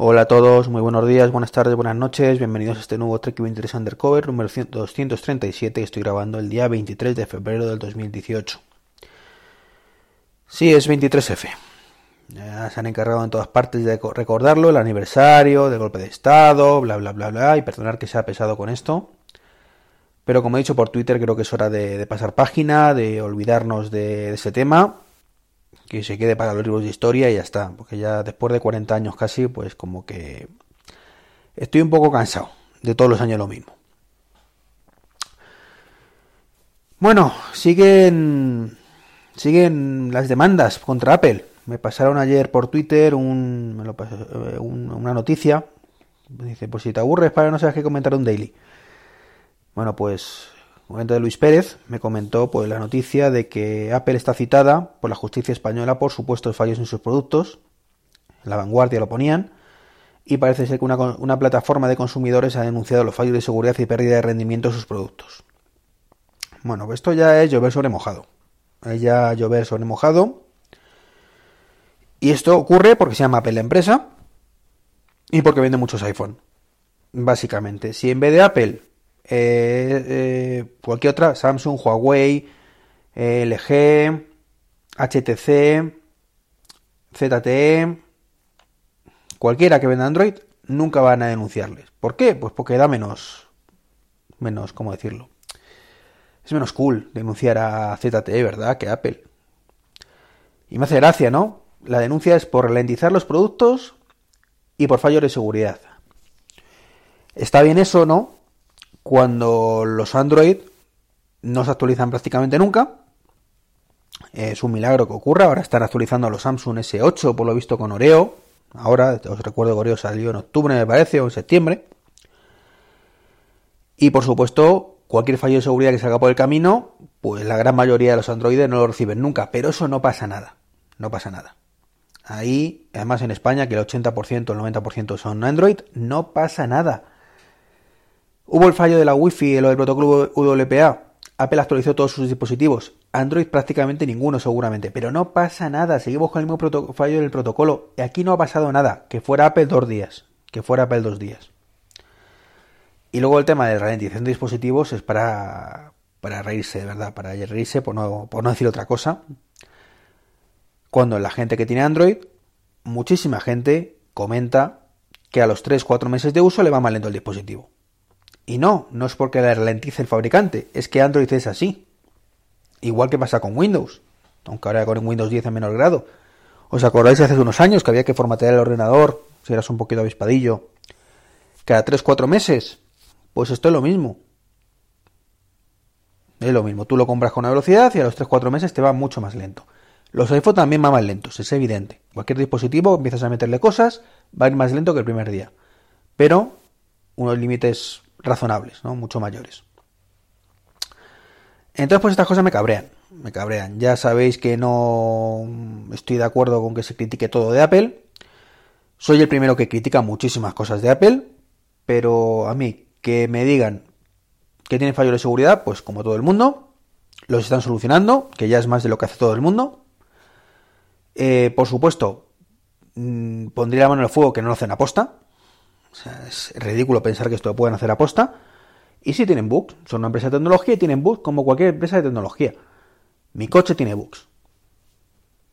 Hola a todos, muy buenos días, buenas tardes, buenas noches, bienvenidos a este nuevo Trek 23 Undercover número 237 que estoy grabando el día 23 de febrero del 2018. Sí, es 23F. Ya se han encargado en todas partes de recordarlo, el aniversario del golpe de Estado, bla bla bla bla, y perdonar que sea pesado con esto. Pero como he dicho por Twitter, creo que es hora de, pasar página, de olvidarnos de ese tema que se quede para los libros de historia y ya está, porque ya después de 40 años casi, pues como que estoy un poco cansado de todos los años lo mismo. Bueno, siguen siguen las demandas contra Apple. Me pasaron ayer por Twitter eh, una noticia. Dice, pues si te aburres para no sabes qué comentar un daily. Bueno, pues momento de Luis Pérez me comentó pues la noticia de que Apple está citada por la justicia española por supuestos fallos en sus productos. En la vanguardia lo ponían. Y parece ser que una, una plataforma de consumidores ha denunciado los fallos de seguridad y pérdida de rendimiento de sus productos. Bueno, pues esto ya es llover sobre mojado. Es ya llover sobre mojado. Y esto ocurre porque se llama Apple la empresa y porque vende muchos iPhone. Básicamente, si en vez de Apple eh, eh, cualquier otra, Samsung, Huawei, LG, HTC, ZTE, cualquiera que venda Android, nunca van a denunciarles. ¿Por qué? Pues porque da menos, menos, ¿cómo decirlo? Es menos cool denunciar a ZTE, ¿verdad? Que Apple. Y me hace gracia, ¿no? La denuncia es por ralentizar los productos y por fallos de seguridad. Está bien eso, ¿no? Cuando los Android no se actualizan prácticamente nunca. Es un milagro que ocurra. Ahora están actualizando los Samsung S8, por lo visto con Oreo. Ahora, os recuerdo que Oreo salió en octubre, me parece, o en septiembre. Y por supuesto, cualquier fallo de seguridad que salga por el camino, pues la gran mayoría de los Androides no lo reciben nunca. Pero eso no pasa nada. No pasa nada. Ahí, además en España, que el 80%, el 90% son Android, no pasa nada. Hubo el fallo de la Wi-Fi y lo del protocolo UWPA. Apple actualizó todos sus dispositivos. Android prácticamente ninguno seguramente. Pero no pasa nada. Seguimos con el mismo fallo del protocolo. Y aquí no ha pasado nada. Que fuera Apple dos días. Que fuera Apple dos días. Y luego el tema de ralentización de dispositivos es para, para reírse, de verdad. Para reírse por no, por no decir otra cosa. Cuando la gente que tiene Android, muchísima gente comenta que a los 3-4 meses de uso le va mal lento el dispositivo. Y no, no es porque le ralentice el fabricante, es que Android es así. Igual que pasa con Windows, aunque ahora con Windows 10 en menor grado. ¿Os acordáis hace unos años que había que formatear el ordenador, si eras un poquito avispadillo, cada 3-4 meses? Pues esto es lo mismo. Es lo mismo, tú lo compras con una velocidad y a los 3-4 meses te va mucho más lento. Los iPhone también van más lentos, es evidente. Cualquier dispositivo empiezas a meterle cosas, va a ir más lento que el primer día. Pero unos límites razonables, ¿no? Mucho mayores. Entonces, pues estas cosas me cabrean, me cabrean. Ya sabéis que no estoy de acuerdo con que se critique todo de Apple. Soy el primero que critica muchísimas cosas de Apple, pero a mí que me digan que tienen fallos de seguridad, pues como todo el mundo, los están solucionando, que ya es más de lo que hace todo el mundo. Eh, por supuesto, mm, pondría la mano en el fuego que no lo hacen aposta, sea, es ridículo pensar que esto lo pueden hacer a posta. Y si tienen bugs, son una empresa de tecnología y tienen bugs como cualquier empresa de tecnología. Mi coche tiene bugs.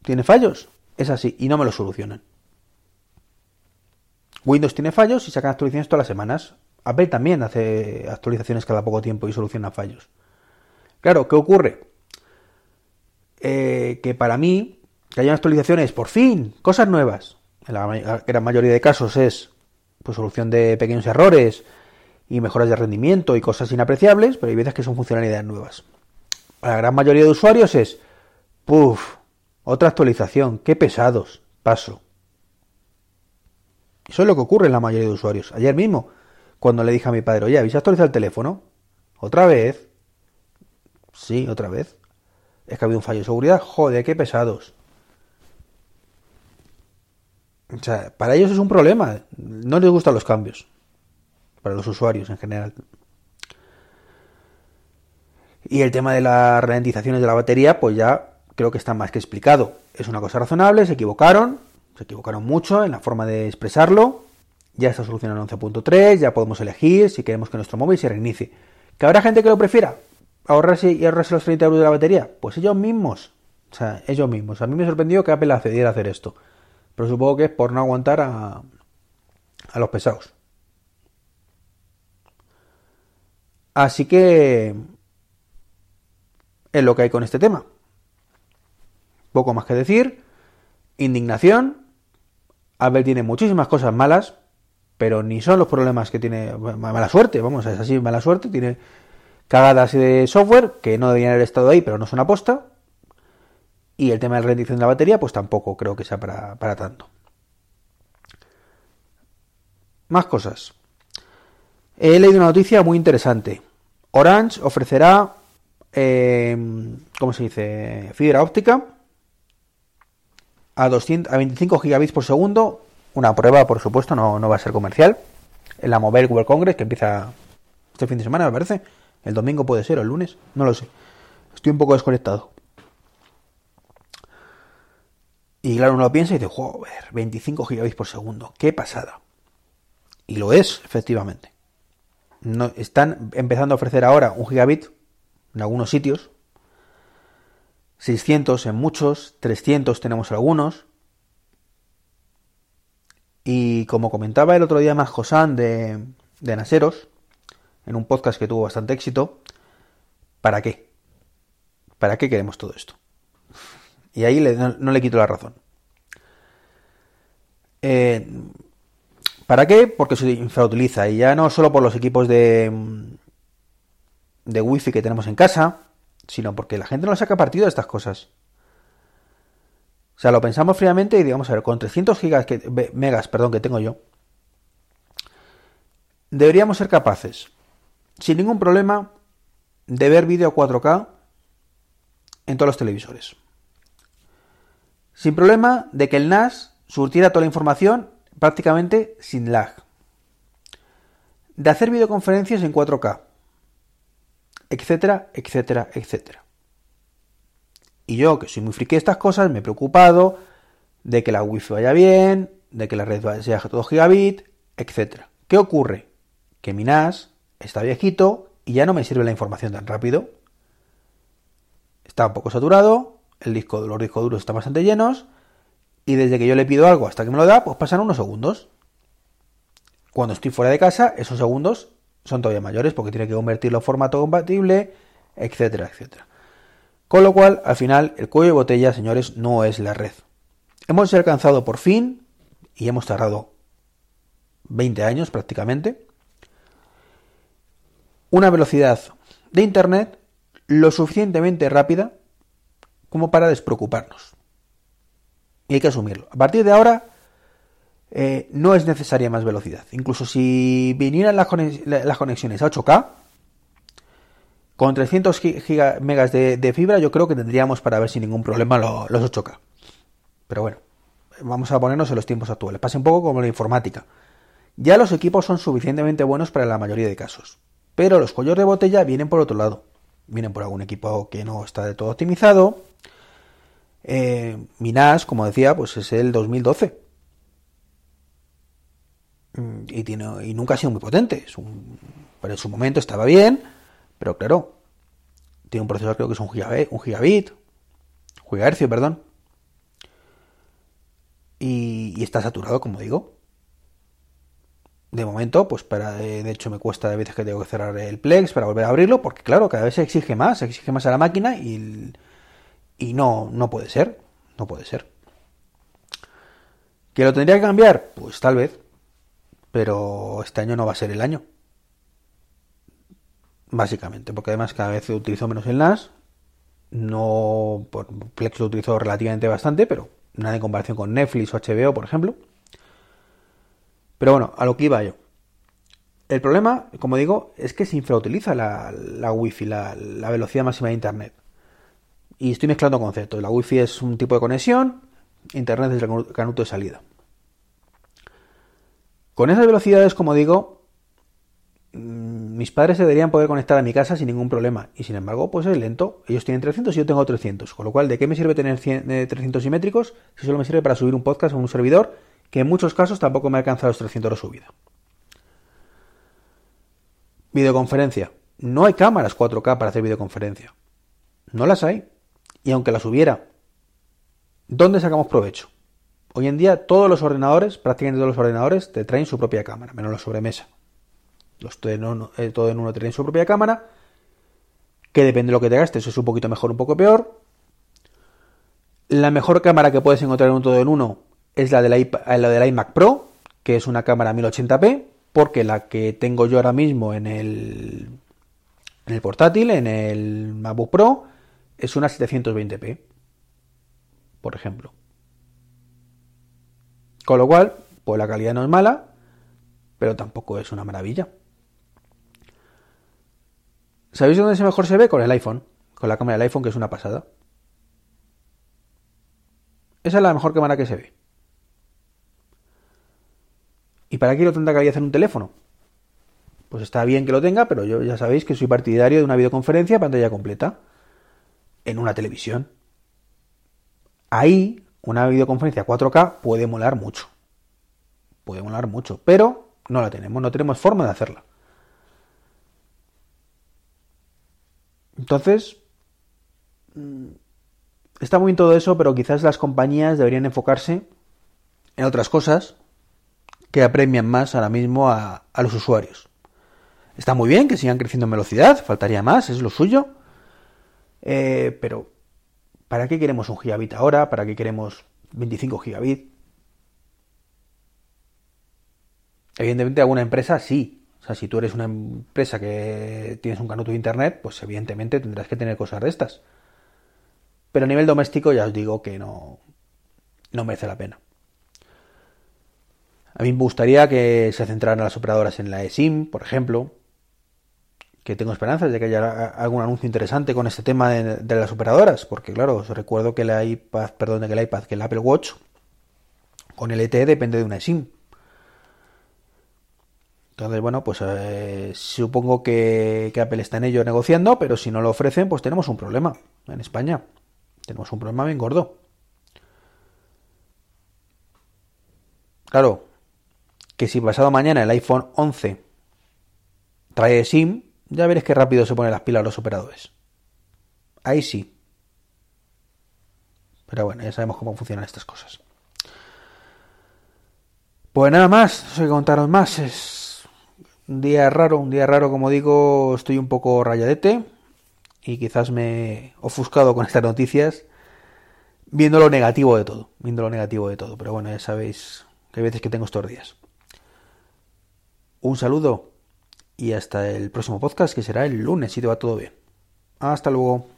¿Tiene fallos? Es así, y no me lo solucionan. Windows tiene fallos y sacan actualizaciones todas las semanas. Apple también hace actualizaciones cada poco tiempo y soluciona fallos. Claro, ¿qué ocurre? Eh, que para mí, que haya actualizaciones, por fin, cosas nuevas. En la gran mayoría de casos es pues solución de pequeños errores y mejoras de rendimiento y cosas inapreciables, pero hay veces que son funcionalidades nuevas. Para la gran mayoría de usuarios es, puff, otra actualización, qué pesados, paso. Eso es lo que ocurre en la mayoría de usuarios. Ayer mismo, cuando le dije a mi padre, oye, ¿habéis actualizado el teléfono? ¿Otra vez? Sí, otra vez. Es que ha habido un fallo de seguridad. Joder, qué pesados. O sea, para ellos es un problema. No les gustan los cambios. Para los usuarios en general. Y el tema de las ralentizaciones de la batería, pues ya creo que está más que explicado. Es una cosa razonable, se equivocaron, se equivocaron mucho en la forma de expresarlo. Ya está solucionado en 11.3, ya podemos elegir si queremos que nuestro móvil se reinicie. ¿Que habrá gente que lo prefiera? ¿Ahorrarse y ahorrarse los 30 euros de la batería? Pues ellos mismos. O sea, ellos mismos. A mí me sorprendió que Apple accediera a hacer esto. Pero supongo que es por no aguantar a, a los pesados. Así que es lo que hay con este tema. Poco más que decir. Indignación. Apple tiene muchísimas cosas malas, pero ni son los problemas que tiene mala suerte, vamos, es así, mala suerte, tiene cagadas de software que no deberían haber estado ahí, pero no son aposta. Y el tema de la rendición de la batería, pues tampoco creo que sea para, tanto. Más cosas. He leído una noticia muy interesante. Orange ofrecerá, eh, ¿cómo se dice? Fibra óptica a, 200, a 25 gigabits por segundo. Una prueba, por supuesto, no, no va a ser comercial. En la Mobile World Congress, que empieza este fin de semana, me parece. El domingo puede ser, o el lunes, no lo sé. Estoy un poco desconectado. Y claro, uno lo piensa y dice, joder, 25 gigabits por segundo, qué pasada. Y lo es, efectivamente. No, están empezando a ofrecer ahora un gigabit en algunos sitios. 600 en muchos, 300 tenemos algunos. Y como comentaba el otro día más Josán de, de Naseros, en un podcast que tuvo bastante éxito, ¿para qué? ¿Para qué queremos todo esto? Y ahí no, le quito la razón. Eh, ¿Para qué? Porque se infrautiliza. Y ya no solo por los equipos de, de wifi que tenemos en casa, sino porque la gente no saca partido de estas cosas. O sea, lo pensamos fríamente y digamos, a ver, con 300 gigas que, megas, perdón, que tengo yo, deberíamos ser capaces, sin ningún problema, de ver vídeo 4K en todos los televisores. Sin problema de que el NAS surtiera toda la información prácticamente sin lag. De hacer videoconferencias en 4K. Etcétera, etcétera, etcétera. Y yo, que soy muy friki de estas cosas, me he preocupado de que la wifi vaya bien, de que la red sea todo gigabit, etcétera. ¿Qué ocurre? Que mi NAS está viejito y ya no me sirve la información tan rápido. Está un poco saturado, el disco, los discos duros están bastante llenos y desde que yo le pido algo hasta que me lo da, pues pasan unos segundos. Cuando estoy fuera de casa, esos segundos son todavía mayores porque tiene que convertirlo en formato compatible, etcétera, etcétera. Con lo cual, al final, el cuello de botella, señores, no es la red. Hemos alcanzado por fin, y hemos tardado 20 años prácticamente, una velocidad de Internet lo suficientemente rápida como para despreocuparnos. Y hay que asumirlo. A partir de ahora eh, no es necesaria más velocidad. Incluso si vinieran las, conexiones a 8K, con 300 megas de, fibra yo creo que tendríamos para ver sin ningún problema los 8K. Pero bueno, vamos a ponernos en los tiempos actuales. Pasa un poco como la informática. Ya los equipos son suficientemente buenos para la mayoría de casos. Pero los cuellos de botella vienen por otro lado. Vienen por algún equipo que no está de todo optimizado, eh, Minas, como decía, pues es el 2012. Mm, y, tiene, y nunca ha sido muy potente. Es un, pero en su momento estaba bien, pero claro, tiene un procesador creo que es un gigabit, un gigabit, gigahercio, perdón. Y, está saturado, como digo. De momento, pues para, de hecho me cuesta de veces que tengo que cerrar el Plex para volver a abrirlo, porque claro, cada vez se exige más, se exige más a la máquina y y no, no puede ser. No puede ser. ¿Que lo tendría que cambiar? Pues tal vez. Pero este año no va a ser el año. Básicamente, porque además cada vez utilizo menos el. No, por Plex lo utilizo relativamente bastante, pero nada en comparación con Netflix o HBO, por ejemplo. Pero bueno, a lo que iba yo. El problema, como digo, es que se infrautiliza la, la Wi-Fi, la velocidad máxima de Internet. Y estoy mezclando conceptos. La Wi-Fi es un tipo de conexión, Internet es el canuto de salida. Con esas velocidades, como digo, mm, mis padres se deberían poder conectar a mi casa sin ningún problema. Y sin embargo, pues es lento. Ellos tienen 300 y yo tengo 300. Con lo cual, ¿de qué me sirve tener 300 simétricos si solo me sirve para subir un podcast a un servidor que en muchos casos tampoco me ha alcanzado los 300 euros subida. Videoconferencia. No hay cámaras 4K para hacer videoconferencia. No las hay. Y aunque las hubiera, ¿dónde sacamos provecho? Hoy en día todos los ordenadores, prácticamente todos los ordenadores, te traen su propia cámara, menos la sobremesa. Los todo en uno, eh, todo en uno traen su propia cámara, que depende de lo que te gastes, es un poquito mejor, un poco peor. La mejor cámara que puedes encontrar en un todo en uno es la del, la del iMac Pro, que es una cámara 1080p, porque la que tengo yo ahora mismo en el, en el portátil, en el MacBook Pro, es una 720p, por ejemplo. Con lo cual, pues la calidad no es mala, pero tampoco es una maravilla. ¿Sabéis dónde se mejor se ve? Con el iPhone. Con la cámara del iPhone, que es una pasada. Esa es la mejor cámara que se ve. ¿Y para qué lo tendrá calidad en un teléfono? Pues está bien que lo tenga, pero yo ya sabéis que soy partidario de una videoconferencia pantalla completa en una televisión. Ahí una videoconferencia 4K puede molar mucho. Puede molar mucho, pero no la tenemos, no tenemos forma de hacerla. Entonces, mm, está muy bien todo eso, pero quizás las compañías deberían enfocarse en otras cosas que apremian más ahora mismo a, los usuarios. Está muy bien que sigan creciendo en velocidad, faltaría más, es lo suyo. Eh, pero ¿Para qué queremos un gigabit ahora? ¿Para qué queremos 25 gigabit? Evidentemente alguna empresa sí. O sea, si tú eres una empresa que tienes un canuto de internet, pues evidentemente tendrás que tener cosas de estas. Pero a nivel doméstico ya os digo que no, no merece la pena. A mí me gustaría que se centraran las operadoras en la eSIM, por ejemplo, que tengo esperanzas de que haya algún anuncio interesante con este tema de, las operadoras, porque claro, os recuerdo que el iPad, perdón, que el iPad, que el Apple Watch con el LTE depende de una SIM. Entonces, bueno, pues eh, supongo que, que, Apple está en ello negociando, pero si no lo ofrecen, pues tenemos un problema en España. Tenemos un problema bien gordo. Claro, que si pasado mañana el iPhone 11 trae SIM, ya veréis qué rápido se ponen las pilas los operadores. Ahí sí. Pero bueno, ya sabemos cómo funcionan estas cosas. Pues nada más, no sé qué contaros más. Es un día raro, un día raro, como digo, estoy un poco rayadete y quizás me he ofuscado con estas noticias viendo lo negativo de todo, viendo lo negativo de todo. Pero bueno, ya sabéis que hay veces que tengo estos días. Un saludo y hasta el próximo podcast que será el lunes si te va todo bien. Hasta luego.